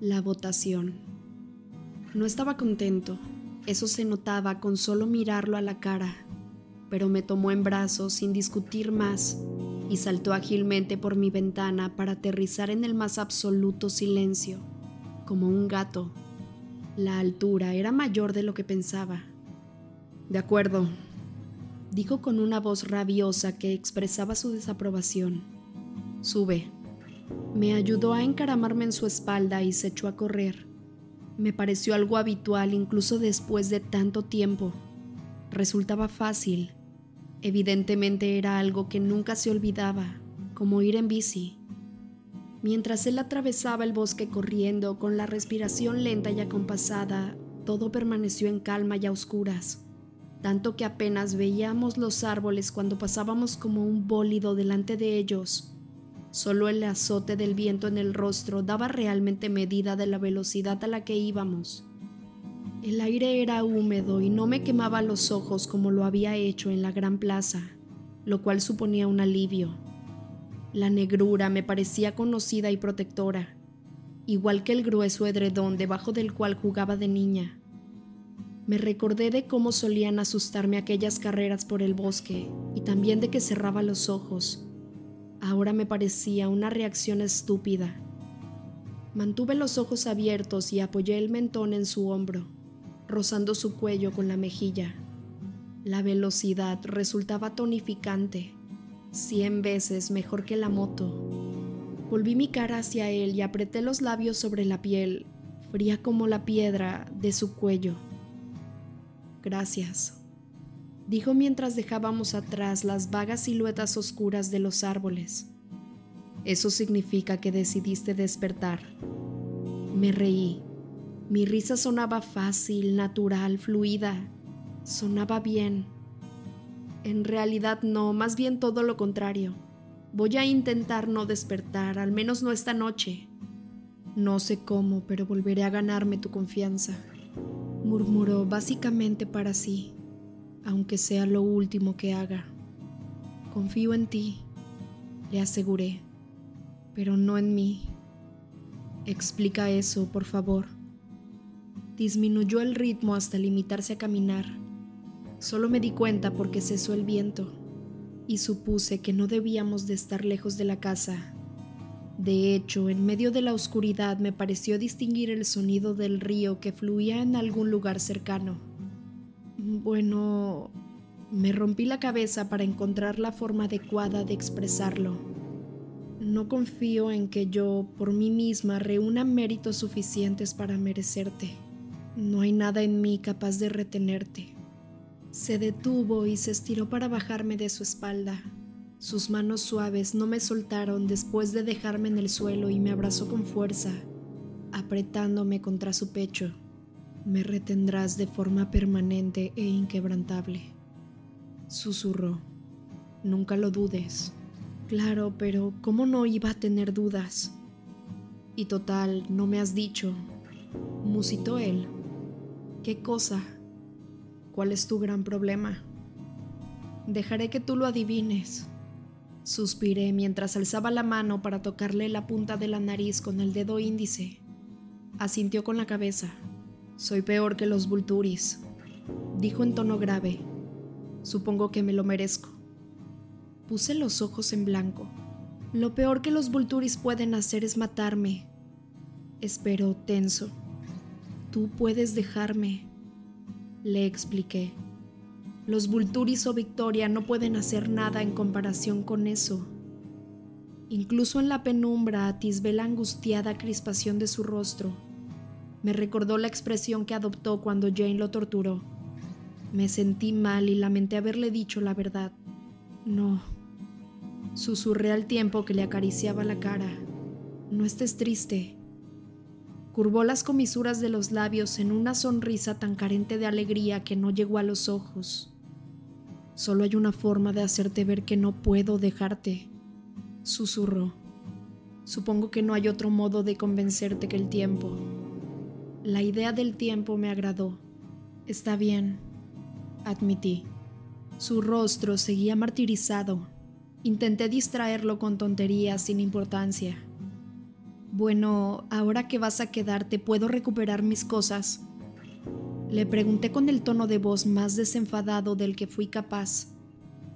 La votación. No estaba contento, eso se notaba con solo mirarlo a la cara, pero me tomó en brazos sin discutir más y saltó ágilmente por mi ventana para aterrizar en el más absoluto silencio, como un gato. La altura era mayor de lo que pensaba. De acuerdo, dijo con una voz rabiosa que expresaba su desaprobación. Sube. Me ayudó a encaramarme en su espalda y se echó a correr. Me pareció algo habitual incluso después de tanto tiempo. Resultaba fácil. Evidentemente era algo que nunca se olvidaba, como ir en bici. Mientras él atravesaba el bosque corriendo con la respiración lenta y acompasada, todo permaneció en calma y a oscuras, tanto que apenas veíamos los árboles cuando pasábamos como un bólido delante de ellos. Solo el azote del viento en el rostro daba realmente medida de la velocidad a la que íbamos. El aire era húmedo y no me quemaba los ojos como lo había hecho en la gran plaza, lo cual suponía un alivio. La negrura me parecía conocida y protectora, igual que el grueso edredón debajo del cual jugaba de niña. Me recordé de cómo solían asustarme aquellas carreras por el bosque y también de que cerraba los ojos Ahora me parecía una reacción estúpida. Mantuve los ojos abiertos y apoyé el mentón en su hombro, rozando su cuello con la mejilla. La velocidad resultaba tonificante, cien veces mejor que la moto. Volví mi cara hacia él y apreté los labios sobre la piel, fría como la piedra, de su cuello. Gracias dijo mientras dejábamos atrás las vagas siluetas oscuras de los árboles. Eso significa que decidiste despertar. Me reí. Mi risa sonaba fácil, natural, fluida. Sonaba bien. En realidad no, más bien todo lo contrario. Voy a intentar no despertar, al menos no esta noche. No sé cómo, pero volveré a ganarme tu confianza, murmuró básicamente para sí aunque sea lo último que haga. Confío en ti, le aseguré, pero no en mí. Explica eso, por favor. Disminuyó el ritmo hasta limitarse a caminar. Solo me di cuenta porque cesó el viento y supuse que no debíamos de estar lejos de la casa. De hecho, en medio de la oscuridad me pareció distinguir el sonido del río que fluía en algún lugar cercano. Bueno, me rompí la cabeza para encontrar la forma adecuada de expresarlo. No confío en que yo, por mí misma, reúna méritos suficientes para merecerte. No hay nada en mí capaz de retenerte. Se detuvo y se estiró para bajarme de su espalda. Sus manos suaves no me soltaron después de dejarme en el suelo y me abrazó con fuerza, apretándome contra su pecho me retendrás de forma permanente e inquebrantable. Susurró, nunca lo dudes. Claro, pero ¿cómo no iba a tener dudas? Y total, no me has dicho. Musitó él. ¿Qué cosa? ¿Cuál es tu gran problema? Dejaré que tú lo adivines. Suspiré mientras alzaba la mano para tocarle la punta de la nariz con el dedo índice. Asintió con la cabeza. Soy peor que los Vulturis, dijo en tono grave. Supongo que me lo merezco. Puse los ojos en blanco. Lo peor que los Vulturis pueden hacer es matarme. Esperó tenso. Tú puedes dejarme, le expliqué. Los Vulturis o Victoria no pueden hacer nada en comparación con eso. Incluso en la penumbra atisbé la angustiada crispación de su rostro me recordó la expresión que adoptó cuando Jane lo torturó. Me sentí mal y lamenté haberle dicho la verdad. No. Susurré al tiempo que le acariciaba la cara. No estés triste. Curvó las comisuras de los labios en una sonrisa tan carente de alegría que no llegó a los ojos. Solo hay una forma de hacerte ver que no puedo dejarte, susurró. Supongo que no hay otro modo de convencerte que el tiempo. La idea del tiempo me agradó. Está bien, admití. Su rostro seguía martirizado. Intenté distraerlo con tonterías sin importancia. Bueno, ahora que vas a quedarte, ¿puedo recuperar mis cosas? Le pregunté con el tono de voz más desenfadado del que fui capaz.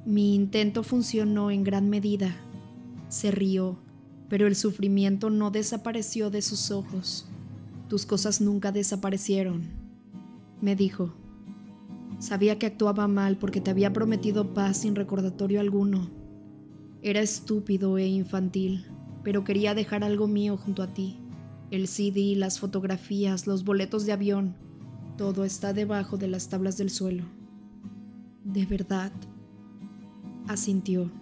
Mi intento funcionó en gran medida. Se rió, pero el sufrimiento no desapareció de sus ojos. Tus cosas nunca desaparecieron, me dijo. Sabía que actuaba mal porque te había prometido paz sin recordatorio alguno. Era estúpido e infantil, pero quería dejar algo mío junto a ti. El CD, las fotografías, los boletos de avión, todo está debajo de las tablas del suelo. ¿De verdad? Asintió.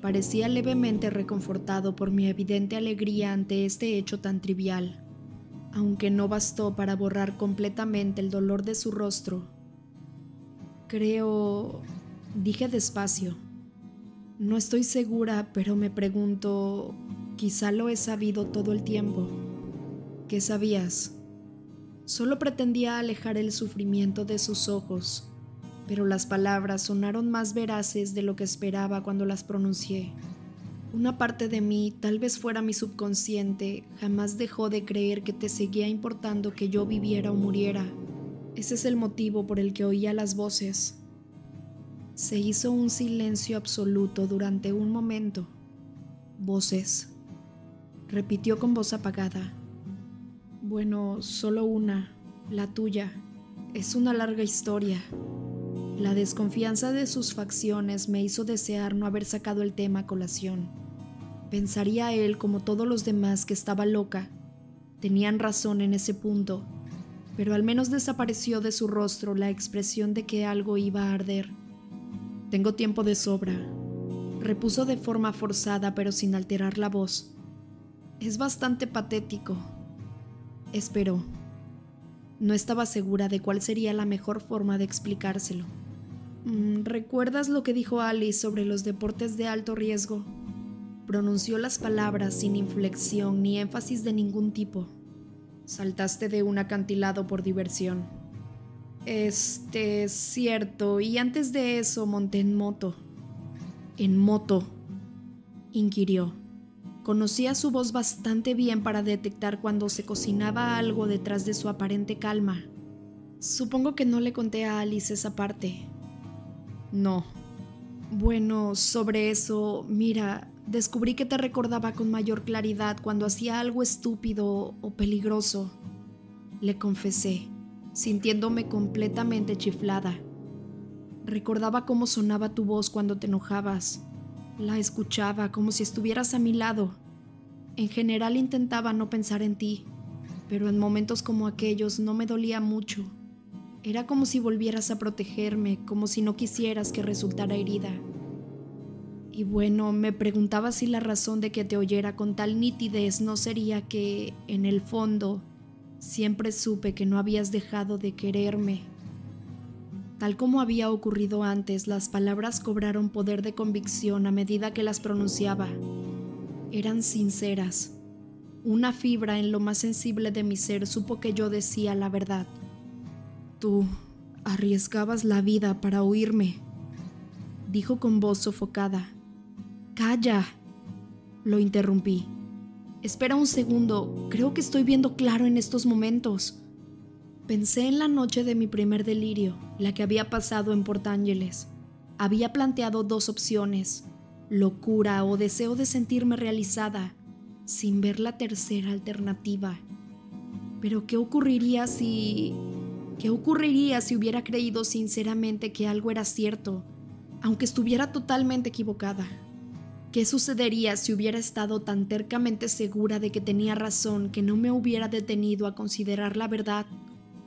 Parecía levemente reconfortado por mi evidente alegría ante este hecho tan trivial, aunque no bastó para borrar completamente el dolor de su rostro. Creo... dije despacio. No estoy segura, pero me pregunto, quizá lo he sabido todo el tiempo. ¿Qué sabías? Solo pretendía alejar el sufrimiento de sus ojos pero las palabras sonaron más veraces de lo que esperaba cuando las pronuncié. Una parte de mí, tal vez fuera mi subconsciente, jamás dejó de creer que te seguía importando que yo viviera o muriera. Ese es el motivo por el que oía las voces. Se hizo un silencio absoluto durante un momento. Voces. Repitió con voz apagada. Bueno, solo una, la tuya. Es una larga historia. La desconfianza de sus facciones me hizo desear no haber sacado el tema a colación. Pensaría él, como todos los demás, que estaba loca. Tenían razón en ese punto, pero al menos desapareció de su rostro la expresión de que algo iba a arder. Tengo tiempo de sobra, repuso de forma forzada pero sin alterar la voz. Es bastante patético. Esperó. No estaba segura de cuál sería la mejor forma de explicárselo. Mm, ¿Recuerdas lo que dijo Alice sobre los deportes de alto riesgo? Pronunció las palabras sin inflexión ni énfasis de ningún tipo. Saltaste de un acantilado por diversión. Este, cierto, y antes de eso monté en moto. ¿En moto? inquirió. Conocía su voz bastante bien para detectar cuando se cocinaba algo detrás de su aparente calma. Supongo que no le conté a Alice esa parte. No. Bueno, sobre eso, mira, descubrí que te recordaba con mayor claridad cuando hacía algo estúpido o peligroso. Le confesé, sintiéndome completamente chiflada. Recordaba cómo sonaba tu voz cuando te enojabas. La escuchaba como si estuvieras a mi lado. En general intentaba no pensar en ti, pero en momentos como aquellos no me dolía mucho. Era como si volvieras a protegerme, como si no quisieras que resultara herida. Y bueno, me preguntaba si la razón de que te oyera con tal nitidez no sería que, en el fondo, siempre supe que no habías dejado de quererme. Tal como había ocurrido antes, las palabras cobraron poder de convicción a medida que las pronunciaba. Eran sinceras. Una fibra en lo más sensible de mi ser supo que yo decía la verdad. Tú arriesgabas la vida para oírme, dijo con voz sofocada. Calla, lo interrumpí. Espera un segundo, creo que estoy viendo claro en estos momentos. Pensé en la noche de mi primer delirio, la que había pasado en Port Ángeles. Había planteado dos opciones, locura o deseo de sentirme realizada, sin ver la tercera alternativa. Pero ¿qué ocurriría si ¿Qué ocurriría si hubiera creído sinceramente que algo era cierto, aunque estuviera totalmente equivocada? ¿Qué sucedería si hubiera estado tan tercamente segura de que tenía razón que no me hubiera detenido a considerar la verdad?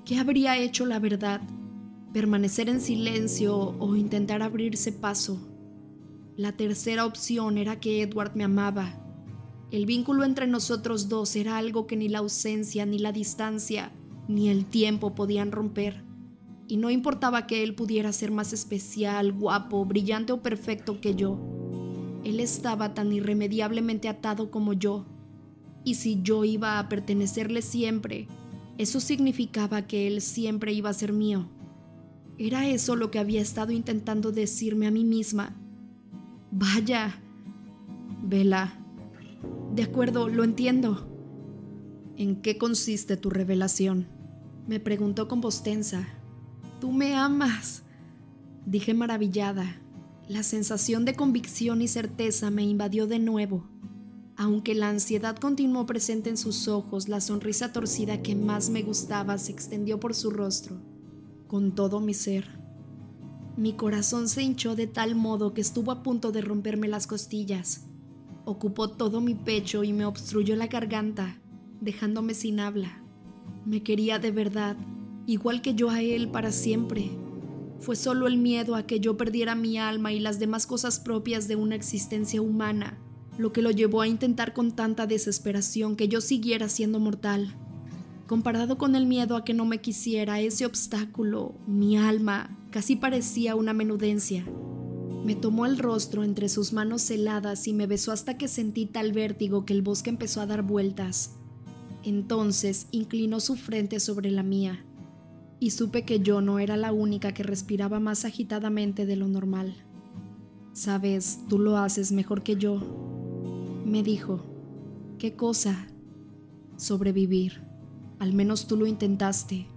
¿Qué habría hecho la verdad? ¿Permanecer en silencio o intentar abrirse paso? La tercera opción era que Edward me amaba. El vínculo entre nosotros dos era algo que ni la ausencia ni la distancia ni el tiempo podían romper. Y no importaba que él pudiera ser más especial, guapo, brillante o perfecto que yo. Él estaba tan irremediablemente atado como yo. Y si yo iba a pertenecerle siempre, eso significaba que él siempre iba a ser mío. Era eso lo que había estado intentando decirme a mí misma. Vaya. Vela. De acuerdo, lo entiendo. ¿En qué consiste tu revelación? Me preguntó con voz tensa. Tú me amas, dije maravillada. La sensación de convicción y certeza me invadió de nuevo. Aunque la ansiedad continuó presente en sus ojos, la sonrisa torcida que más me gustaba se extendió por su rostro, con todo mi ser. Mi corazón se hinchó de tal modo que estuvo a punto de romperme las costillas. Ocupó todo mi pecho y me obstruyó la garganta, dejándome sin habla. Me quería de verdad, igual que yo a él para siempre. Fue solo el miedo a que yo perdiera mi alma y las demás cosas propias de una existencia humana, lo que lo llevó a intentar con tanta desesperación que yo siguiera siendo mortal. Comparado con el miedo a que no me quisiera, ese obstáculo, mi alma, casi parecía una menudencia. Me tomó el rostro entre sus manos heladas y me besó hasta que sentí tal vértigo que el bosque empezó a dar vueltas. Entonces inclinó su frente sobre la mía y supe que yo no era la única que respiraba más agitadamente de lo normal. Sabes, tú lo haces mejor que yo, me dijo. ¿Qué cosa? Sobrevivir. Al menos tú lo intentaste.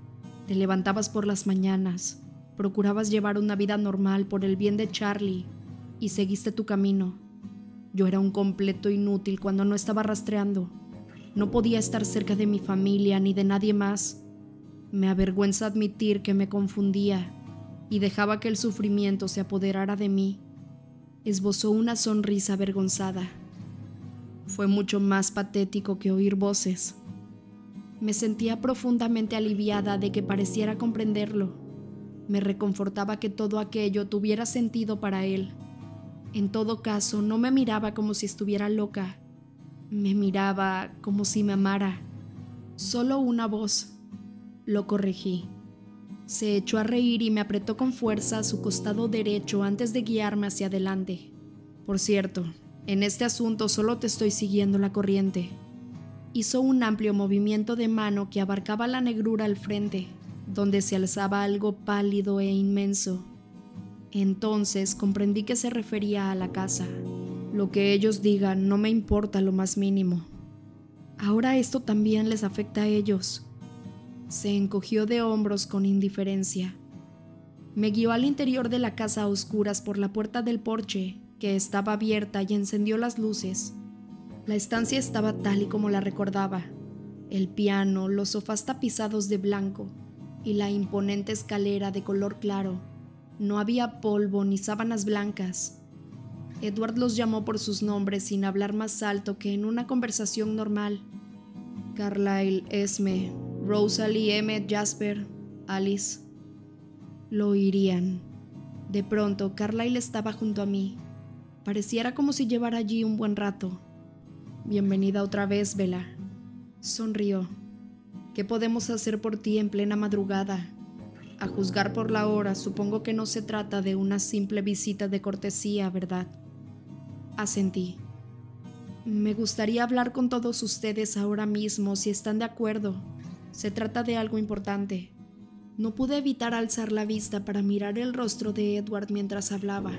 Te levantabas por las mañanas, procurabas llevar una vida normal por el bien de Charlie y seguiste tu camino. Yo era un completo inútil cuando no estaba rastreando. No podía estar cerca de mi familia ni de nadie más me avergüenza admitir que me confundía y dejaba que el sufrimiento se apoderara de mí. Esbozó una sonrisa avergonzada. Fue mucho más patético que oír voces. Me sentía profundamente aliviada de que pareciera comprenderlo. Me reconfortaba que todo aquello tuviera sentido para él. En todo caso, no me miraba como si estuviera loca. Me miraba como si me amara. Solo una voz, lo corregí. Se echó a reír y me apretó con fuerza a su costado derecho antes de guiarme hacia adelante. Por cierto, en este asunto solo te estoy siguiendo la corriente. Hizo un amplio movimiento de mano que abarcaba la negrura al frente, donde se alzaba algo pálido e inmenso. Entonces comprendí que se refería a la casa. Lo que ellos digan no me importa lo más mínimo. Ahora esto también les afecta a ellos. Se encogió de hombros con indiferencia. Me guió al interior de la casa a oscuras por la puerta del porche, que estaba abierta y encendió las luces. La estancia estaba tal y como la recordaba. El piano, los sofás tapizados de blanco y la imponente escalera de color claro. No había polvo ni sábanas blancas. Edward los llamó por sus nombres sin hablar más alto que en una conversación normal. Carlyle, Esme, Rosalie, Emmett, Jasper, Alice. Lo oirían. De pronto, Carlyle estaba junto a mí. Pareciera como si llevara allí un buen rato. Bienvenida otra vez, Vela. Sonrió. ¿Qué podemos hacer por ti en plena madrugada? A juzgar por la hora, supongo que no se trata de una simple visita de cortesía, ¿verdad? Asentí. Me gustaría hablar con todos ustedes ahora mismo, si están de acuerdo. Se trata de algo importante. No pude evitar alzar la vista para mirar el rostro de Edward mientras hablaba.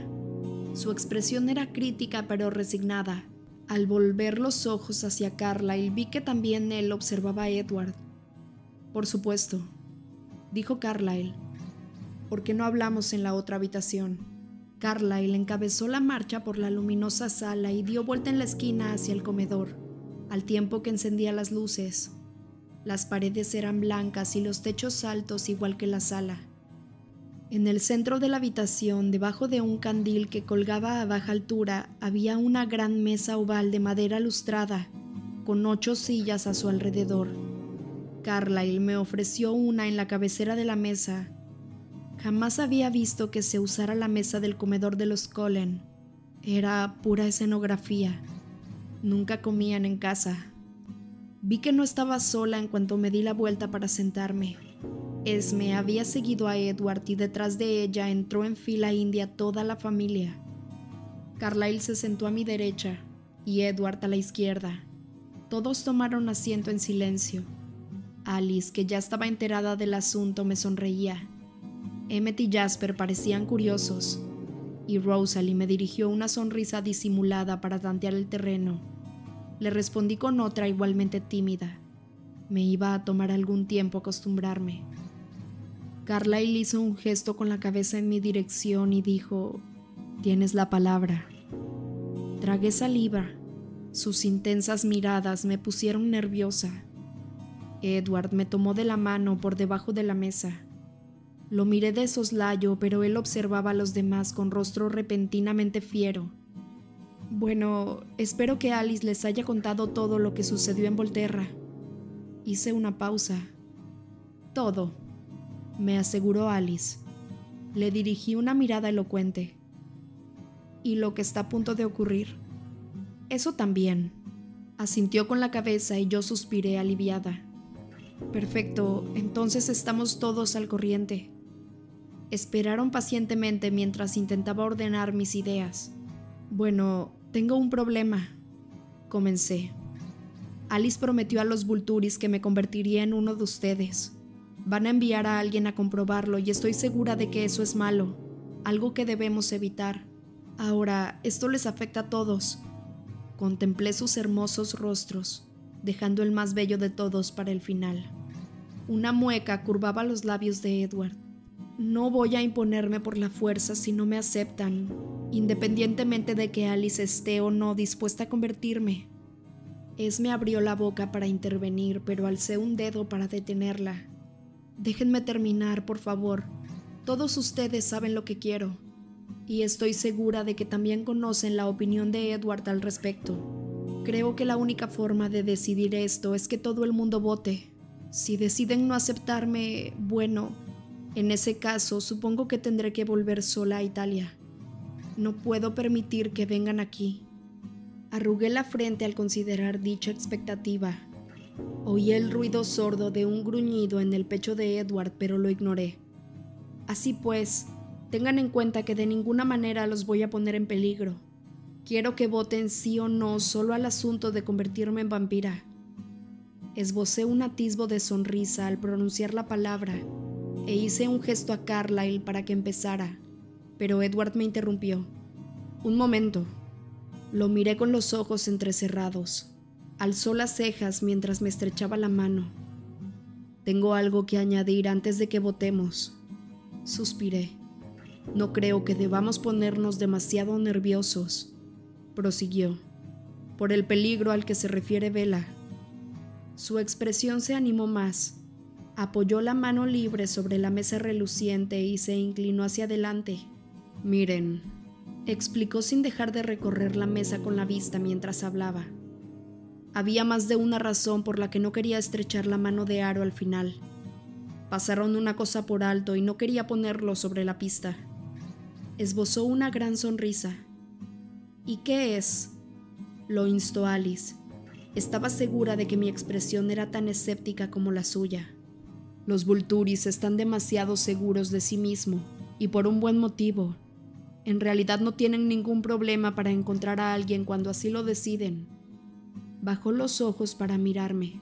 Su expresión era crítica pero resignada. Al volver los ojos hacia Carlyle vi que también él observaba a Edward. Por supuesto, dijo Carlyle. ¿Por qué no hablamos en la otra habitación? Carlyle encabezó la marcha por la luminosa sala y dio vuelta en la esquina hacia el comedor, al tiempo que encendía las luces. Las paredes eran blancas y los techos altos igual que la sala. En el centro de la habitación, debajo de un candil que colgaba a baja altura, había una gran mesa oval de madera lustrada, con ocho sillas a su alrededor. Carlyle me ofreció una en la cabecera de la mesa. Jamás había visto que se usara la mesa del comedor de los Cullen. Era pura escenografía. Nunca comían en casa. Vi que no estaba sola en cuanto me di la vuelta para sentarme. Esme había seguido a Edward y detrás de ella entró en fila india toda la familia. Carlyle se sentó a mi derecha y Edward a la izquierda. Todos tomaron asiento en silencio. Alice, que ya estaba enterada del asunto, me sonreía. Emmet y Jasper parecían curiosos, y Rosalie me dirigió una sonrisa disimulada para tantear el terreno le respondí con otra igualmente tímida. Me iba a tomar algún tiempo acostumbrarme. Carlyle hizo un gesto con la cabeza en mi dirección y dijo, Tienes la palabra. Tragué saliva. Sus intensas miradas me pusieron nerviosa. Edward me tomó de la mano por debajo de la mesa. Lo miré de soslayo, pero él observaba a los demás con rostro repentinamente fiero. Bueno, espero que Alice les haya contado todo lo que sucedió en Volterra. Hice una pausa. Todo, me aseguró Alice. Le dirigí una mirada elocuente. ¿Y lo que está a punto de ocurrir? Eso también. Asintió con la cabeza y yo suspiré aliviada. Perfecto, entonces estamos todos al corriente. Esperaron pacientemente mientras intentaba ordenar mis ideas. Bueno, tengo un problema. Comencé. Alice prometió a los Vulturis que me convertiría en uno de ustedes. Van a enviar a alguien a comprobarlo y estoy segura de que eso es malo, algo que debemos evitar. Ahora, esto les afecta a todos. Contemplé sus hermosos rostros, dejando el más bello de todos para el final. Una mueca curvaba los labios de Edward. No voy a imponerme por la fuerza si no me aceptan, independientemente de que Alice esté o no dispuesta a convertirme. Esme abrió la boca para intervenir, pero alcé un dedo para detenerla. Déjenme terminar, por favor. Todos ustedes saben lo que quiero, y estoy segura de que también conocen la opinión de Edward al respecto. Creo que la única forma de decidir esto es que todo el mundo vote. Si deciden no aceptarme, bueno, en ese caso, supongo que tendré que volver sola a Italia. No puedo permitir que vengan aquí. Arrugué la frente al considerar dicha expectativa. Oí el ruido sordo de un gruñido en el pecho de Edward, pero lo ignoré. Así pues, tengan en cuenta que de ninguna manera los voy a poner en peligro. Quiero que voten sí o no solo al asunto de convertirme en vampira. Esbocé un atisbo de sonrisa al pronunciar la palabra e hice un gesto a Carlyle para que empezara, pero Edward me interrumpió. Un momento. Lo miré con los ojos entrecerrados. Alzó las cejas mientras me estrechaba la mano. Tengo algo que añadir antes de que votemos. Suspiré. No creo que debamos ponernos demasiado nerviosos, prosiguió, por el peligro al que se refiere Vela. Su expresión se animó más Apoyó la mano libre sobre la mesa reluciente y se inclinó hacia adelante. Miren, explicó sin dejar de recorrer la mesa con la vista mientras hablaba. Había más de una razón por la que no quería estrechar la mano de Aro al final. Pasaron una cosa por alto y no quería ponerlo sobre la pista. Esbozó una gran sonrisa. ¿Y qué es? Lo instó Alice. Estaba segura de que mi expresión era tan escéptica como la suya. Los Vulturis están demasiado seguros de sí mismo, y por un buen motivo. En realidad no tienen ningún problema para encontrar a alguien cuando así lo deciden. Bajó los ojos para mirarme.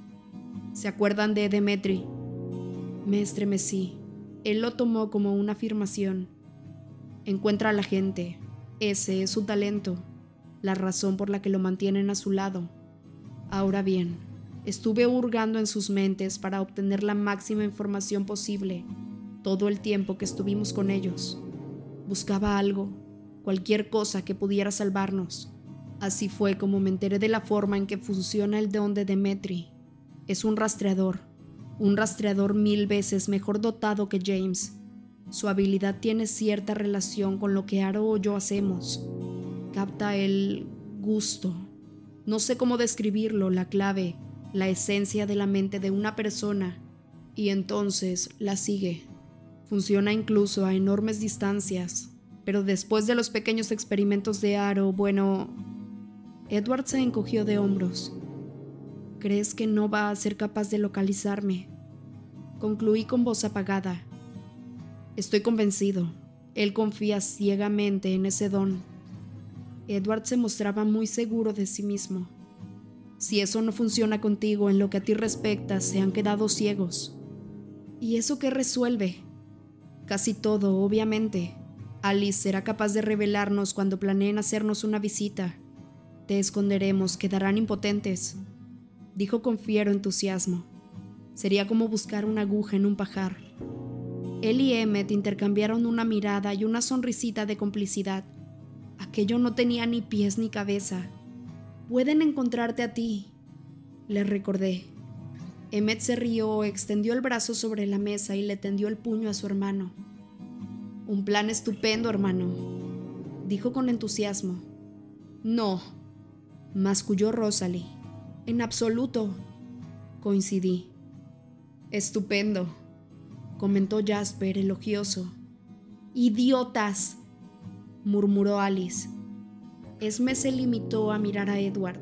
¿Se acuerdan de Demetri? Me estremecí. Él lo tomó como una afirmación. Encuentra a la gente. Ese es su talento, la razón por la que lo mantienen a su lado. Ahora bien, Estuve hurgando en sus mentes para obtener la máxima información posible todo el tiempo que estuvimos con ellos. Buscaba algo, cualquier cosa que pudiera salvarnos. Así fue como me enteré de la forma en que funciona el don de Demetri. Es un rastreador, un rastreador mil veces mejor dotado que James. Su habilidad tiene cierta relación con lo que Aro o yo hacemos. Capta el gusto. No sé cómo describirlo, la clave la esencia de la mente de una persona y entonces la sigue. Funciona incluso a enormes distancias, pero después de los pequeños experimentos de Aro, bueno, Edward se encogió de hombros. ¿Crees que no va a ser capaz de localizarme? Concluí con voz apagada. Estoy convencido. Él confía ciegamente en ese don. Edward se mostraba muy seguro de sí mismo. Si eso no funciona contigo en lo que a ti respecta, se han quedado ciegos. ¿Y eso qué resuelve? Casi todo, obviamente. Alice será capaz de revelarnos cuando planeen hacernos una visita. Te esconderemos, quedarán impotentes, dijo con fiero entusiasmo. Sería como buscar una aguja en un pajar. Él y Emmet intercambiaron una mirada y una sonrisita de complicidad. Aquello no tenía ni pies ni cabeza. Pueden encontrarte a ti, le recordé. Emmet se rió, extendió el brazo sobre la mesa y le tendió el puño a su hermano. Un plan estupendo, hermano, dijo con entusiasmo. No, masculló Rosalie. En absoluto, coincidí. Estupendo, comentó Jasper elogioso. Idiotas, murmuró Alice. Esme se limitó a mirar a Edward.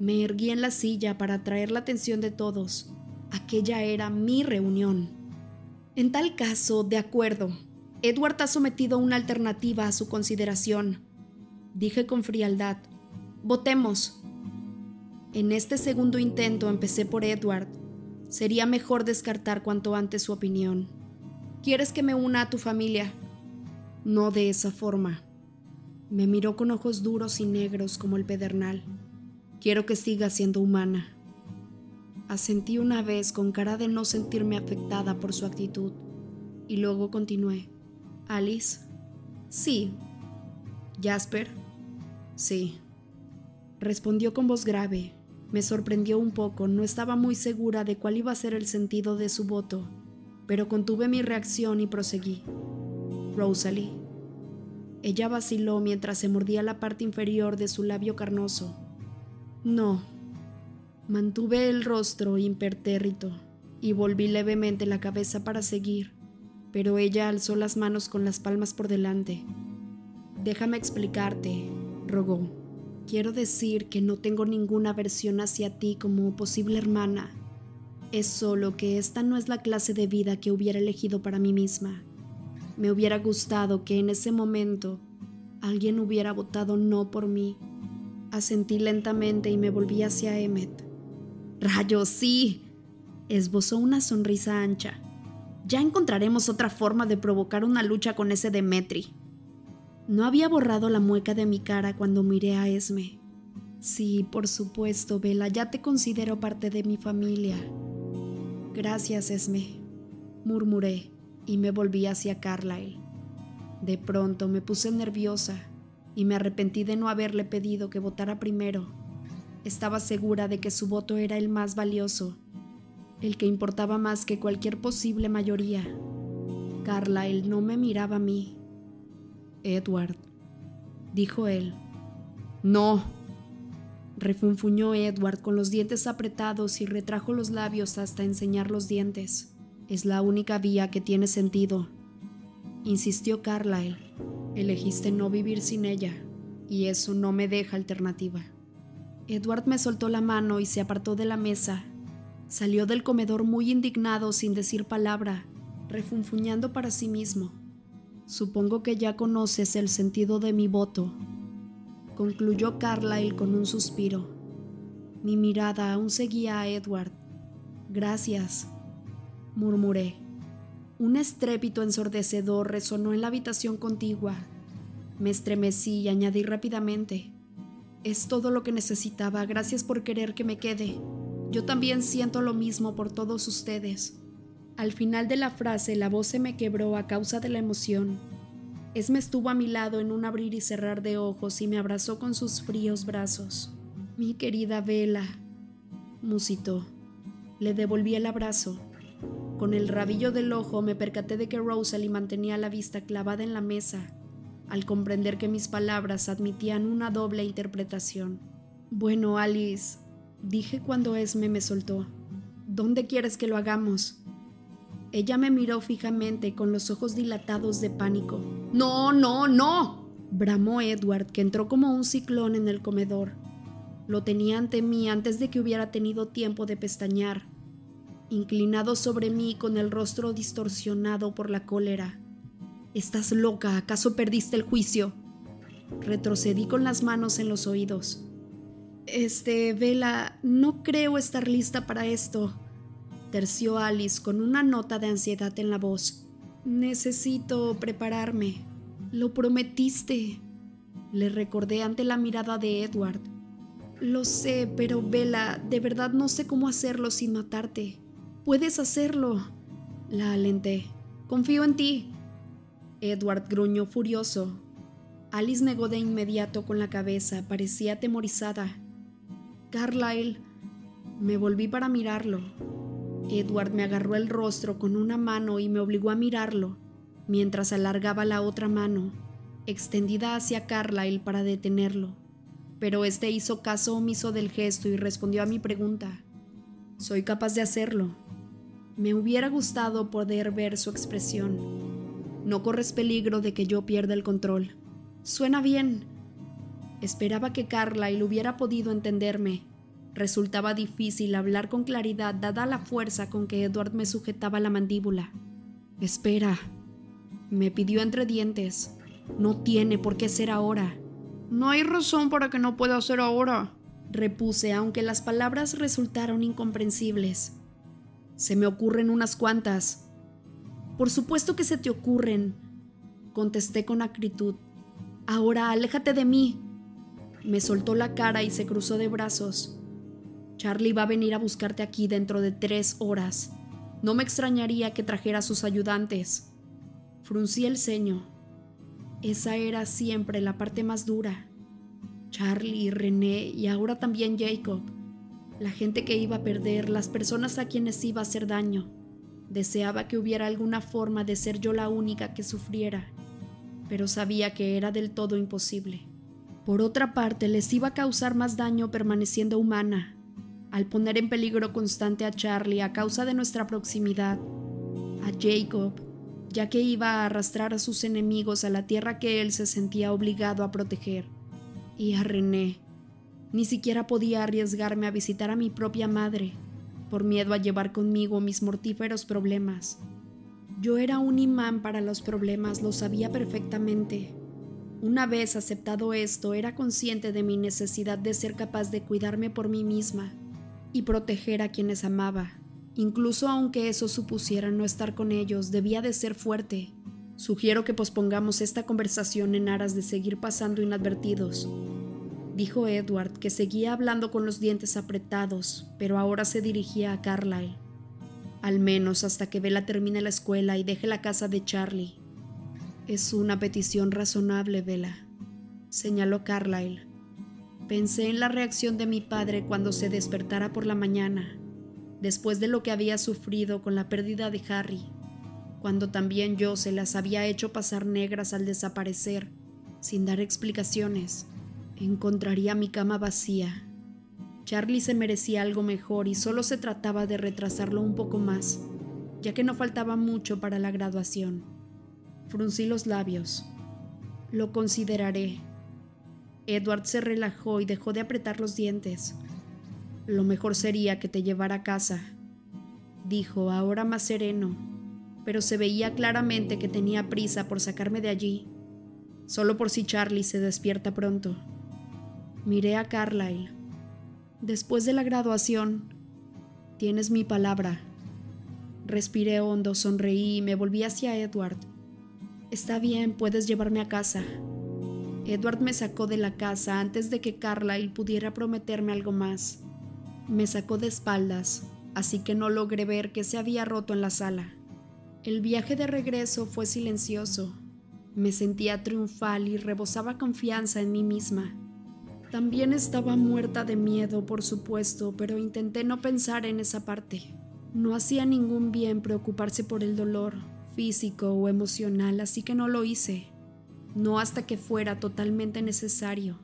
Me erguí en la silla para atraer la atención de todos. Aquella era mi reunión. En tal caso, de acuerdo. Edward ha sometido una alternativa a su consideración. Dije con frialdad. Votemos. En este segundo intento empecé por Edward Sería mejor descartar cuanto antes su opinión. ¿Quieres que me una a tu familia? No de esa forma. Me miró con ojos duros y negros como el pedernal. Quiero que siga siendo humana. Asentí una vez con cara de no sentirme afectada por su actitud y luego continué. Alice. Sí. Jasper. Sí. Respondió con voz grave, me sorprendió un poco, no estaba muy segura de cuál iba a ser el sentido de su voto, pero contuve mi reacción y proseguí. Rosalie. Ella vaciló mientras se mordía la parte inferior de su labio carnoso. No. Mantuve el rostro impertérrito y volví levemente la cabeza para seguir, pero ella alzó las manos con las palmas por delante. Déjame explicarte, rogó. Quiero decir que no tengo ninguna aversión hacia ti como posible hermana. Es solo que esta no es la clase de vida que hubiera elegido para mí misma. Me hubiera gustado que en ese momento alguien hubiera votado no por mí. Asentí lentamente y me volví hacia Emmet. Rayos, sí. Esbozó una sonrisa ancha. Ya encontraremos otra forma de provocar una lucha con ese Demetri. No había borrado la mueca de mi cara cuando miré a Esme. Sí, por supuesto, Bella, ya te considero parte de mi familia. Gracias, Esme, murmuré y me volví hacia Carlyle. De pronto me puse nerviosa y me arrepentí de no haberle pedido que votara primero. Estaba segura de que su voto era el más valioso, el que importaba más que cualquier posible mayoría. Carlyle no me miraba a mí, Edward, dijo él. No, refunfuñó Edward con los dientes apretados y retrajo los labios hasta enseñar los dientes. Es la única vía que tiene sentido, insistió Carlyle. Elegiste no vivir sin ella, y eso no me deja alternativa. Edward me soltó la mano y se apartó de la mesa. Salió del comedor muy indignado sin decir palabra, refunfuñando para sí mismo. Supongo que ya conoces el sentido de mi voto, concluyó Carlyle con un suspiro. Mi mirada aún seguía a Edward. Gracias, murmuré. Un estrépito ensordecedor resonó en la habitación contigua. Me estremecí y añadí rápidamente. Es todo lo que necesitaba, gracias por querer que me quede. Yo también siento lo mismo por todos ustedes. Al final de la frase la voz se me quebró a causa de la emoción. Esme estuvo a mi lado en un abrir y cerrar de ojos y me abrazó con sus fríos brazos. Mi querida Vela, musitó. Le devolví el abrazo. Con el rabillo del ojo me percaté de que Rosalie mantenía la vista clavada en la mesa, al comprender que mis palabras admitían una doble interpretación. Bueno, Alice, dije cuando Esme me soltó. ¿Dónde quieres que lo hagamos? Ella me miró fijamente con los ojos dilatados de pánico. No, no, no, bramó Edward, que entró como un ciclón en el comedor. Lo tenía ante mí antes de que hubiera tenido tiempo de pestañear, inclinado sobre mí con el rostro distorsionado por la cólera. Estás loca, ¿acaso perdiste el juicio? Retrocedí con las manos en los oídos. Este, Vela, no creo estar lista para esto terció Alice con una nota de ansiedad en la voz. Necesito prepararme. Lo prometiste. Le recordé ante la mirada de Edward. Lo sé, pero Bella, de verdad no sé cómo hacerlo sin matarte. Puedes hacerlo. La alenté. Confío en ti. Edward gruñó furioso. Alice negó de inmediato con la cabeza, parecía atemorizada. Carlyle. Me volví para mirarlo. Edward me agarró el rostro con una mano y me obligó a mirarlo, mientras alargaba la otra mano, extendida hacia Carlyle para detenerlo. Pero este hizo caso omiso del gesto y respondió a mi pregunta. Soy capaz de hacerlo. Me hubiera gustado poder ver su expresión. No corres peligro de que yo pierda el control. Suena bien. Esperaba que Carlyle hubiera podido entenderme, Resultaba difícil hablar con claridad dada la fuerza con que Edward me sujetaba la mandíbula. Espera, me pidió entre dientes. No tiene por qué ser ahora. No hay razón para que no pueda ser ahora, repuse, aunque las palabras resultaron incomprensibles. Se me ocurren unas cuantas. Por supuesto que se te ocurren, contesté con acritud. Ahora aléjate de mí. Me soltó la cara y se cruzó de brazos. Charlie va a venir a buscarte aquí dentro de tres horas. No me extrañaría que trajera sus ayudantes. Fruncí el ceño. Esa era siempre la parte más dura. Charlie, René y ahora también Jacob. La gente que iba a perder, las personas a quienes iba a hacer daño. Deseaba que hubiera alguna forma de ser yo la única que sufriera, pero sabía que era del todo imposible. Por otra parte, les iba a causar más daño permaneciendo humana, al poner en peligro constante a Charlie a causa de nuestra proximidad, a Jacob, ya que iba a arrastrar a sus enemigos a la tierra que él se sentía obligado a proteger, y a René. Ni siquiera podía arriesgarme a visitar a mi propia madre, por miedo a llevar conmigo mis mortíferos problemas. Yo era un imán para los problemas, lo sabía perfectamente. Una vez aceptado esto, era consciente de mi necesidad de ser capaz de cuidarme por mí misma y proteger a quienes amaba. Incluso aunque eso supusiera no estar con ellos, debía de ser fuerte. Sugiero que pospongamos esta conversación en aras de seguir pasando inadvertidos, dijo Edward, que seguía hablando con los dientes apretados, pero ahora se dirigía a Carlyle. Al menos hasta que Bella termine la escuela y deje la casa de Charlie. Es una petición razonable, Bella, señaló Carlyle. Pensé en la reacción de mi padre cuando se despertara por la mañana, después de lo que había sufrido con la pérdida de Harry, cuando también yo se las había hecho pasar negras al desaparecer, sin dar explicaciones. Encontraría mi cama vacía. Charlie se merecía algo mejor y solo se trataba de retrasarlo un poco más, ya que no faltaba mucho para la graduación. Fruncí los labios. Lo consideraré, Edward se relajó y dejó de apretar los dientes. Lo mejor sería que te llevara a casa, dijo, ahora más sereno, pero se veía claramente que tenía prisa por sacarme de allí, solo por si Charlie se despierta pronto. Miré a Carlyle. Después de la graduación, tienes mi palabra. Respiré hondo, sonreí y me volví hacia Edward. Está bien, puedes llevarme a casa. Edward me sacó de la casa antes de que Carlyle pudiera prometerme algo más. Me sacó de espaldas, así que no logré ver que se había roto en la sala. El viaje de regreso fue silencioso. Me sentía triunfal y rebosaba confianza en mí misma. También estaba muerta de miedo, por supuesto, pero intenté no pensar en esa parte. No hacía ningún bien preocuparse por el dolor, físico o emocional, así que no lo hice no hasta que fuera totalmente necesario.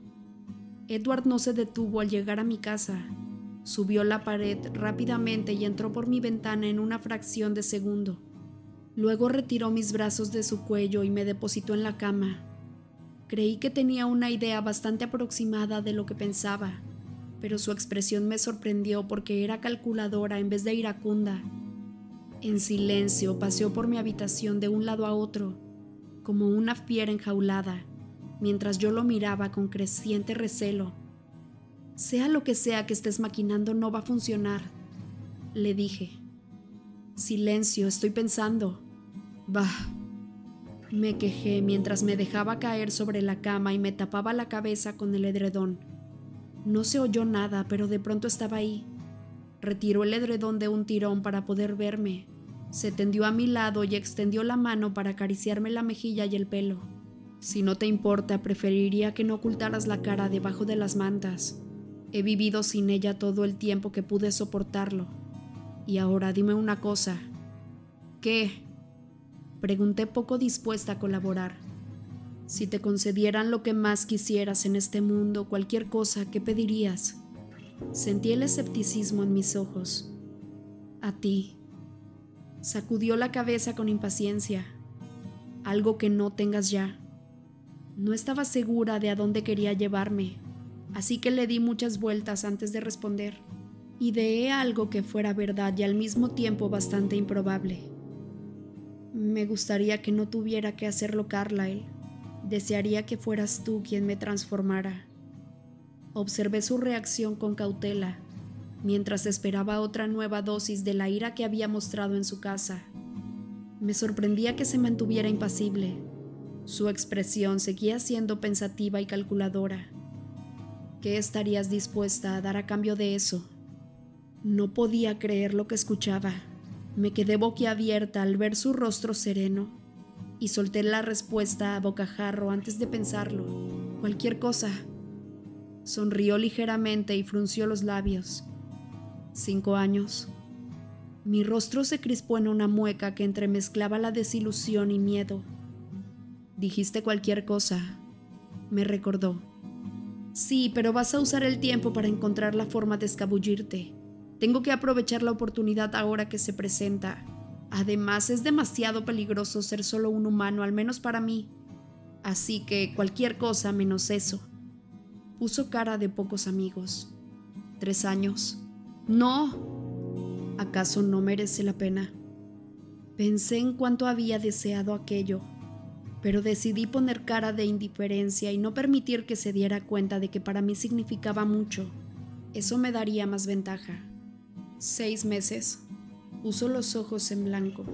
Edward no se detuvo al llegar a mi casa. Subió la pared rápidamente y entró por mi ventana en una fracción de segundo. Luego retiró mis brazos de su cuello y me depositó en la cama. Creí que tenía una idea bastante aproximada de lo que pensaba, pero su expresión me sorprendió porque era calculadora en vez de iracunda. En silencio paseó por mi habitación de un lado a otro como una fiera enjaulada, mientras yo lo miraba con creciente recelo. Sea lo que sea que estés maquinando, no va a funcionar, le dije. Silencio, estoy pensando. Bah. Me quejé mientras me dejaba caer sobre la cama y me tapaba la cabeza con el edredón. No se oyó nada, pero de pronto estaba ahí. Retiró el edredón de un tirón para poder verme. Se tendió a mi lado y extendió la mano para acariciarme la mejilla y el pelo. Si no te importa, preferiría que no ocultaras la cara debajo de las mantas. He vivido sin ella todo el tiempo que pude soportarlo. Y ahora dime una cosa. ¿Qué? Pregunté poco dispuesta a colaborar. Si te concedieran lo que más quisieras en este mundo, cualquier cosa, ¿qué pedirías? Sentí el escepticismo en mis ojos. A ti. Sacudió la cabeza con impaciencia. Algo que no tengas ya. No estaba segura de a dónde quería llevarme, así que le di muchas vueltas antes de responder. Ideé algo que fuera verdad y al mismo tiempo bastante improbable. Me gustaría que no tuviera que hacerlo Carlyle. Desearía que fueras tú quien me transformara. Observé su reacción con cautela, mientras esperaba otra nueva dosis de la ira que había mostrado en su casa. Me sorprendía que se mantuviera impasible. Su expresión seguía siendo pensativa y calculadora. ¿Qué estarías dispuesta a dar a cambio de eso? No podía creer lo que escuchaba. Me quedé boquiabierta al ver su rostro sereno y solté la respuesta a bocajarro antes de pensarlo. Cualquier cosa. Sonrió ligeramente y frunció los labios. Cinco años. Mi rostro se crispó en una mueca que entremezclaba la desilusión y miedo. Dijiste cualquier cosa, me recordó. Sí, pero vas a usar el tiempo para encontrar la forma de escabullirte. Tengo que aprovechar la oportunidad ahora que se presenta. Además, es demasiado peligroso ser solo un humano, al menos para mí. Así que cualquier cosa menos eso. Puso cara de pocos amigos. Tres años. No. ¿Acaso no merece la pena? Pensé en cuánto había deseado aquello, pero decidí poner cara de indiferencia y no permitir que se diera cuenta de que para mí significaba mucho. Eso me daría más ventaja. Seis meses. Puso los ojos en blanco.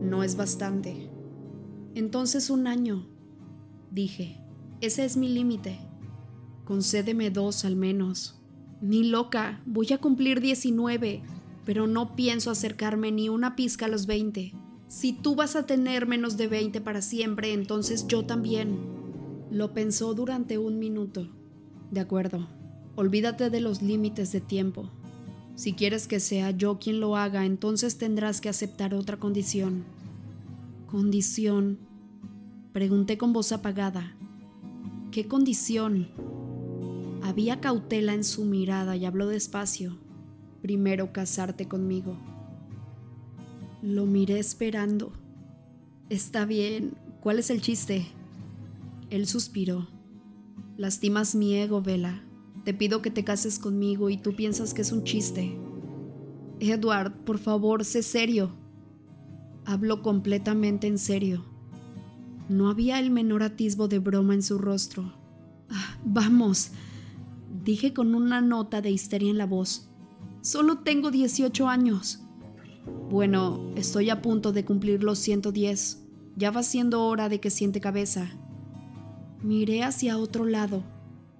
No es bastante. Entonces un año. Dije, ese es mi límite. Concédeme dos al menos. Ni loca, voy a cumplir 19, pero no pienso acercarme ni una pizca a los 20. Si tú vas a tener menos de 20 para siempre, entonces yo también. Lo pensó durante un minuto. De acuerdo, olvídate de los límites de tiempo. Si quieres que sea yo quien lo haga, entonces tendrás que aceptar otra condición. ¿Condición? Pregunté con voz apagada. ¿Qué condición? Había cautela en su mirada y habló despacio. Primero casarte conmigo. Lo miré esperando. Está bien, ¿cuál es el chiste? Él suspiró. Lastimas mi ego, Vela. Te pido que te cases conmigo y tú piensas que es un chiste. Edward, por favor, sé serio. Habló completamente en serio. No había el menor atisbo de broma en su rostro. Ah, vamos, dije con una nota de histeria en la voz. Solo tengo 18 años. Bueno, estoy a punto de cumplir los 110. Ya va siendo hora de que siente cabeza. Miré hacia otro lado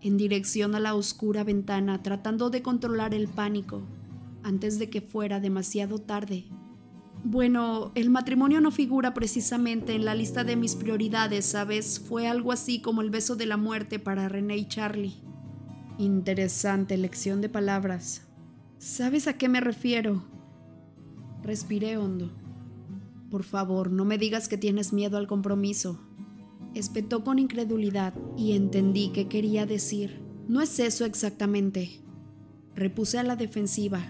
en dirección a la oscura ventana tratando de controlar el pánico antes de que fuera demasiado tarde. Bueno, el matrimonio no figura precisamente en la lista de mis prioridades, ¿sabes? Fue algo así como el beso de la muerte para René y Charlie. Interesante elección de palabras. ¿Sabes a qué me refiero? Respiré hondo. Por favor, no me digas que tienes miedo al compromiso. Espetó con incredulidad y entendí que quería decir. No es eso exactamente. Repuse a la defensiva.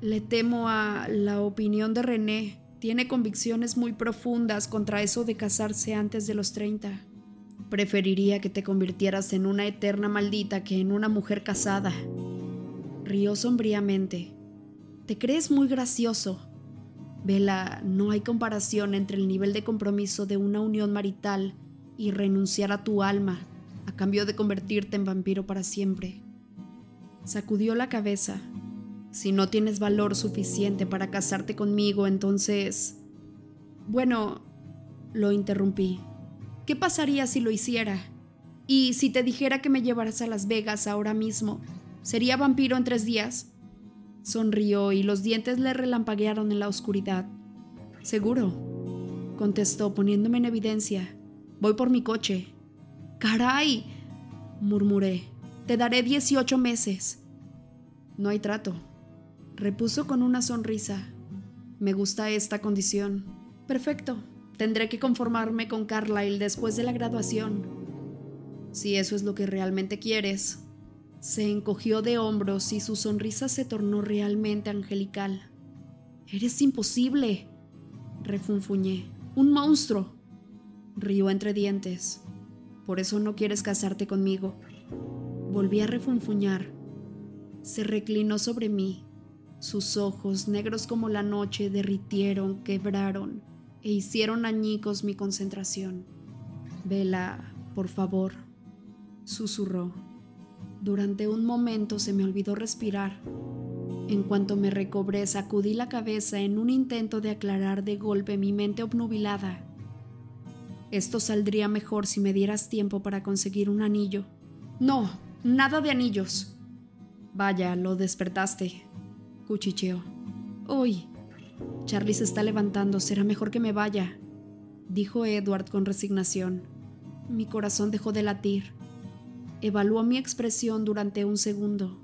Le temo a la opinión de René. Tiene convicciones muy profundas contra eso de casarse antes de los 30. Preferiría que te convirtieras en una eterna maldita que en una mujer casada. Rió sombríamente. Te crees muy gracioso. Vela, no hay comparación entre el nivel de compromiso de una unión marital y renunciar a tu alma a cambio de convertirte en vampiro para siempre. Sacudió la cabeza. Si no tienes valor suficiente para casarte conmigo, entonces... Bueno, lo interrumpí. ¿Qué pasaría si lo hiciera? Y si te dijera que me llevaras a Las Vegas ahora mismo, ¿sería vampiro en tres días? Sonrió y los dientes le relampaguearon en la oscuridad. Seguro, contestó poniéndome en evidencia. Voy por mi coche. ¡Caray! murmuré. Te daré 18 meses. No hay trato, repuso con una sonrisa. Me gusta esta condición. Perfecto. Tendré que conformarme con Carlyle después de la graduación. Si eso es lo que realmente quieres. Se encogió de hombros y su sonrisa se tornó realmente angelical. Eres imposible, refunfuñé. Un monstruo. Rió entre dientes. Por eso no quieres casarte conmigo. Volví a refunfuñar. Se reclinó sobre mí. Sus ojos, negros como la noche, derritieron, quebraron e hicieron añicos mi concentración. Vela, por favor, susurró. Durante un momento se me olvidó respirar. En cuanto me recobré, sacudí la cabeza en un intento de aclarar de golpe mi mente obnubilada. Esto saldría mejor si me dieras tiempo para conseguir un anillo. No, nada de anillos. Vaya, lo despertaste. Cuchicheó. Uy, Charlie se está levantando, será mejor que me vaya, dijo Edward con resignación. Mi corazón dejó de latir. Evaluó mi expresión durante un segundo.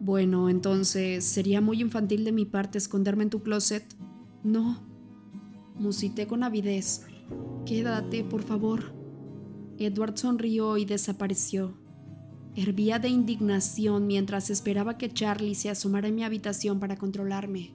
Bueno, entonces, ¿sería muy infantil de mi parte esconderme en tu closet? No. Musité con avidez. Quédate, por favor. Edward sonrió y desapareció. Hervía de indignación mientras esperaba que Charlie se asomara en mi habitación para controlarme.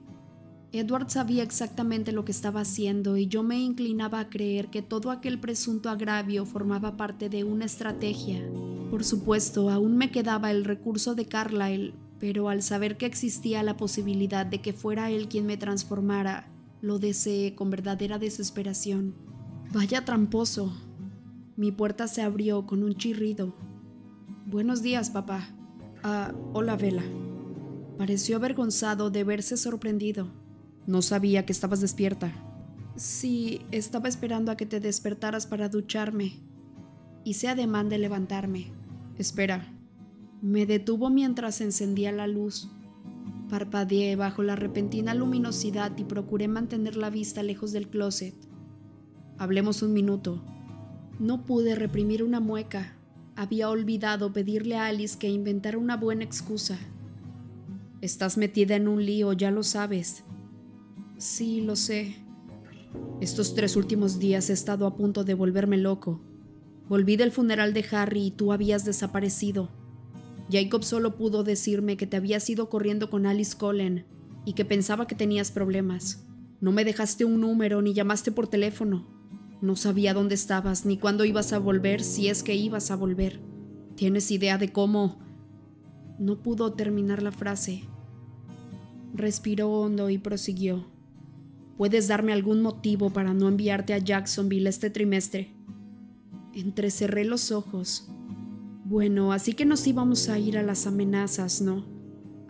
Edward sabía exactamente lo que estaba haciendo y yo me inclinaba a creer que todo aquel presunto agravio formaba parte de una estrategia. Por supuesto, aún me quedaba el recurso de Carlyle, pero al saber que existía la posibilidad de que fuera él quien me transformara, lo deseé con verdadera desesperación. Vaya tramposo. Mi puerta se abrió con un chirrido. Buenos días, papá. Ah, hola, Vela. Pareció avergonzado de verse sorprendido. No sabía que estabas despierta. Sí, estaba esperando a que te despertaras para ducharme. Hice ademán de levantarme. Espera. Me detuvo mientras encendía la luz. Parpadeé bajo la repentina luminosidad y procuré mantener la vista lejos del closet. Hablemos un minuto. No pude reprimir una mueca. Había olvidado pedirle a Alice que inventara una buena excusa. Estás metida en un lío, ya lo sabes. Sí, lo sé. Estos tres últimos días he estado a punto de volverme loco. Volví del funeral de Harry y tú habías desaparecido. Jacob solo pudo decirme que te habías ido corriendo con Alice Cullen y que pensaba que tenías problemas. No me dejaste un número ni llamaste por teléfono. No sabía dónde estabas ni cuándo ibas a volver si es que ibas a volver. ¿Tienes idea de cómo? No pudo terminar la frase. Respiró hondo y prosiguió. ¿Puedes darme algún motivo para no enviarte a Jacksonville este trimestre? Entrecerré los ojos. Bueno, así que nos íbamos a ir a las amenazas, ¿no?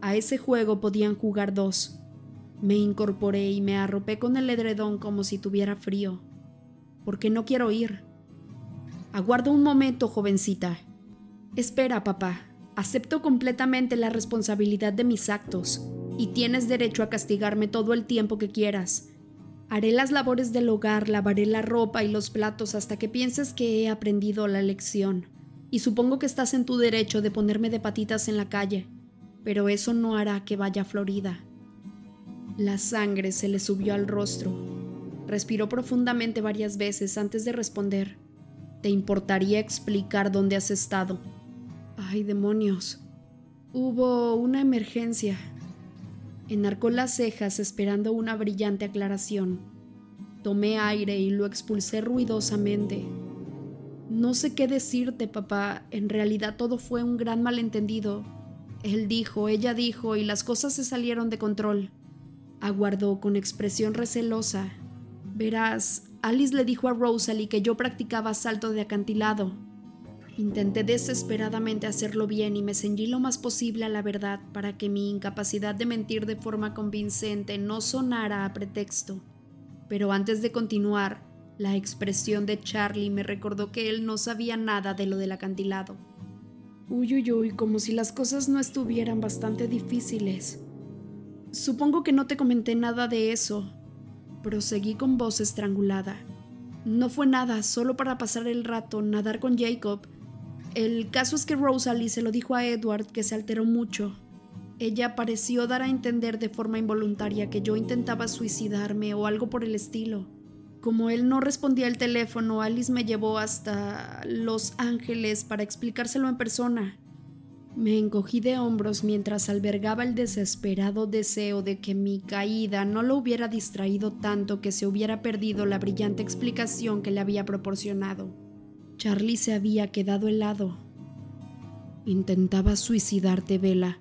A ese juego podían jugar dos. Me incorporé y me arropé con el edredón como si tuviera frío. Porque no quiero ir. Aguarda un momento, jovencita. Espera, papá. Acepto completamente la responsabilidad de mis actos, y tienes derecho a castigarme todo el tiempo que quieras. Haré las labores del hogar, lavaré la ropa y los platos hasta que pienses que he aprendido la lección. Y supongo que estás en tu derecho de ponerme de patitas en la calle, pero eso no hará que vaya a Florida. La sangre se le subió al rostro. Respiró profundamente varias veces antes de responder. ¿Te importaría explicar dónde has estado? Ay, demonios. Hubo una emergencia, Enarcó las cejas esperando una brillante aclaración. Tomé aire y lo expulsé ruidosamente. No sé qué decirte, papá. En realidad todo fue un gran malentendido. Él dijo, ella dijo, y las cosas se salieron de control. Aguardó con expresión recelosa. Verás, Alice le dijo a Rosalie que yo practicaba salto de acantilado. Intenté desesperadamente hacerlo bien y me ceñí lo más posible a la verdad para que mi incapacidad de mentir de forma convincente no sonara a pretexto. Pero antes de continuar, la expresión de Charlie me recordó que él no sabía nada de lo del acantilado. Uy, uy, uy, como si las cosas no estuvieran bastante difíciles. Supongo que no te comenté nada de eso. Proseguí con voz estrangulada. No fue nada, solo para pasar el rato, nadar con Jacob. El caso es que Rosalie se lo dijo a Edward, que se alteró mucho. Ella pareció dar a entender de forma involuntaria que yo intentaba suicidarme o algo por el estilo. Como él no respondía al teléfono, Alice me llevó hasta Los Ángeles para explicárselo en persona. Me encogí de hombros mientras albergaba el desesperado deseo de que mi caída no lo hubiera distraído tanto que se hubiera perdido la brillante explicación que le había proporcionado. Charlie se había quedado helado. Intentaba suicidarte, Vela.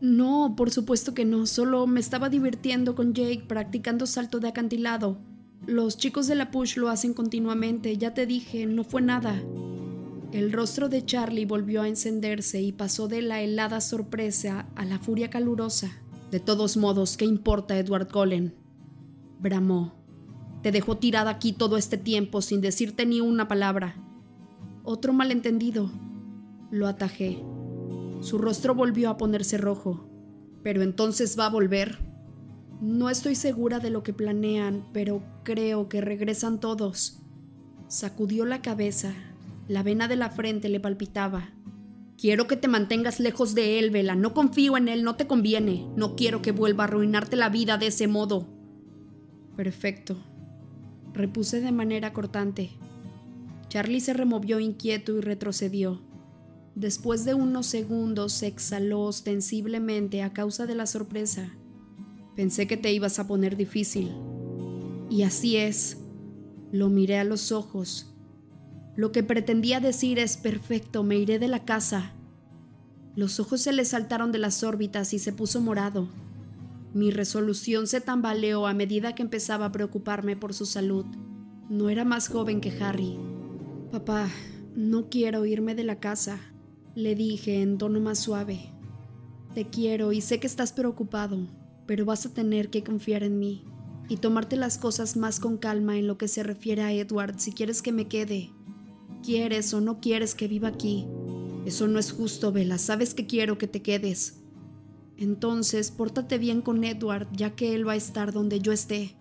No, por supuesto que no, solo me estaba divirtiendo con Jake practicando salto de acantilado. Los chicos de la Push lo hacen continuamente, ya te dije, no fue nada. El rostro de Charlie volvió a encenderse y pasó de la helada sorpresa a la furia calurosa. De todos modos, ¿qué importa Edward Cullen? Bramó. Te dejó tirada aquí todo este tiempo sin decirte ni una palabra. Otro malentendido. Lo atajé. Su rostro volvió a ponerse rojo. Pero entonces va a volver. No estoy segura de lo que planean, pero creo que regresan todos. Sacudió la cabeza. La vena de la frente le palpitaba. Quiero que te mantengas lejos de él, Vela. No confío en él, no te conviene. No quiero que vuelva a arruinarte la vida de ese modo. Perfecto. Repuse de manera cortante. Charlie se removió inquieto y retrocedió. Después de unos segundos se exhaló ostensiblemente a causa de la sorpresa. Pensé que te ibas a poner difícil. Y así es. Lo miré a los ojos. Lo que pretendía decir es perfecto, me iré de la casa. Los ojos se le saltaron de las órbitas y se puso morado. Mi resolución se tambaleó a medida que empezaba a preocuparme por su salud. No era más joven que Harry. Papá, no quiero irme de la casa. Le dije en tono más suave. Te quiero y sé que estás preocupado, pero vas a tener que confiar en mí y tomarte las cosas más con calma en lo que se refiere a Edward si quieres que me quede. ¿Quieres o no quieres que viva aquí? Eso no es justo, Vela. Sabes que quiero que te quedes. Entonces, pórtate bien con Edward, ya que él va a estar donde yo esté.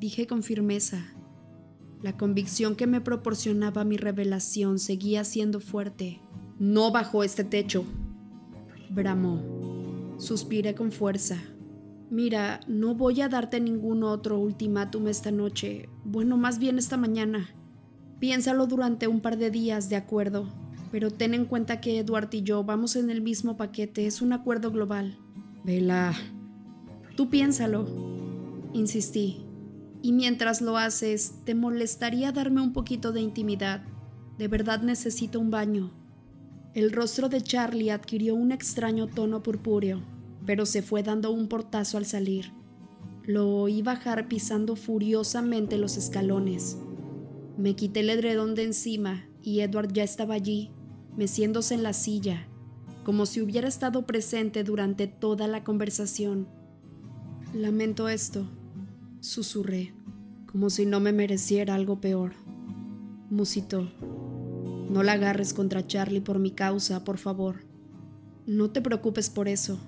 Dije con firmeza. La convicción que me proporcionaba mi revelación seguía siendo fuerte. No bajo este techo. Bramó. Suspiré con fuerza. Mira, no voy a darte ningún otro ultimátum esta noche. Bueno, más bien esta mañana. Piénsalo durante un par de días, de acuerdo. Pero ten en cuenta que Edward y yo vamos en el mismo paquete. Es un acuerdo global. Vela. Tú piénsalo. Insistí. Y mientras lo haces, ¿te molestaría darme un poquito de intimidad? De verdad necesito un baño. El rostro de Charlie adquirió un extraño tono purpúreo, pero se fue dando un portazo al salir. Lo oí bajar pisando furiosamente los escalones. Me quité el edredón de encima y Edward ya estaba allí, meciéndose en la silla, como si hubiera estado presente durante toda la conversación. Lamento esto, susurré, como si no me mereciera algo peor. Musitó. No la agarres contra Charlie por mi causa, por favor. No te preocupes por eso,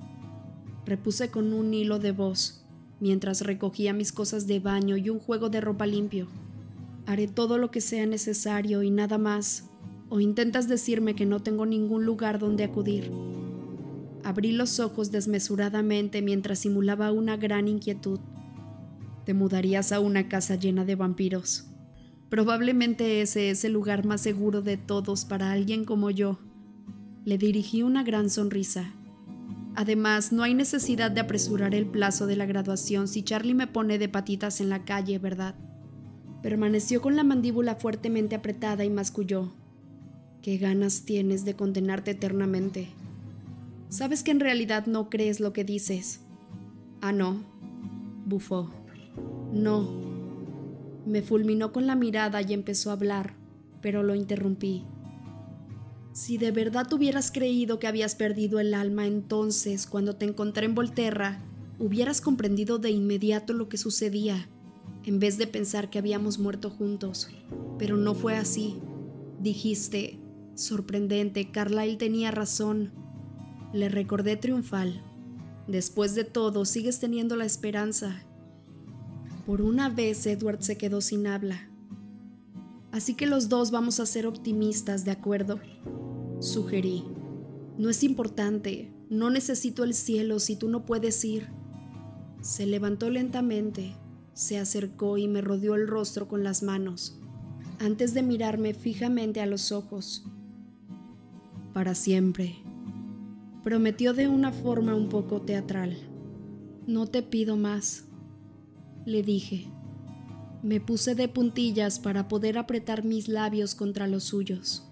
repuse con un hilo de voz, mientras recogía mis cosas de baño y un juego de ropa limpio. Haré todo lo que sea necesario y nada más, o intentas decirme que no tengo ningún lugar donde acudir. Abrí los ojos desmesuradamente mientras simulaba una gran inquietud. Te mudarías a una casa llena de vampiros. Probablemente ese es el lugar más seguro de todos para alguien como yo. Le dirigí una gran sonrisa. Además, no hay necesidad de apresurar el plazo de la graduación si Charlie me pone de patitas en la calle, ¿verdad? Permaneció con la mandíbula fuertemente apretada y masculló. ¿Qué ganas tienes de condenarte eternamente? Sabes que en realidad no crees lo que dices. Ah, no. Bufó. No, me fulminó con la mirada y empezó a hablar, pero lo interrumpí. Si de verdad hubieras creído que habías perdido el alma entonces, cuando te encontré en Volterra, hubieras comprendido de inmediato lo que sucedía, en vez de pensar que habíamos muerto juntos. Pero no fue así. Dijiste, sorprendente, Carlyle tenía razón. Le recordé triunfal. Después de todo, sigues teniendo la esperanza. Por una vez Edward se quedó sin habla. Así que los dos vamos a ser optimistas, ¿de acuerdo? Sugerí. No es importante, no necesito el cielo si tú no puedes ir. Se levantó lentamente, se acercó y me rodeó el rostro con las manos, antes de mirarme fijamente a los ojos. Para siempre, prometió de una forma un poco teatral. No te pido más, le dije. Me puse de puntillas para poder apretar mis labios contra los suyos.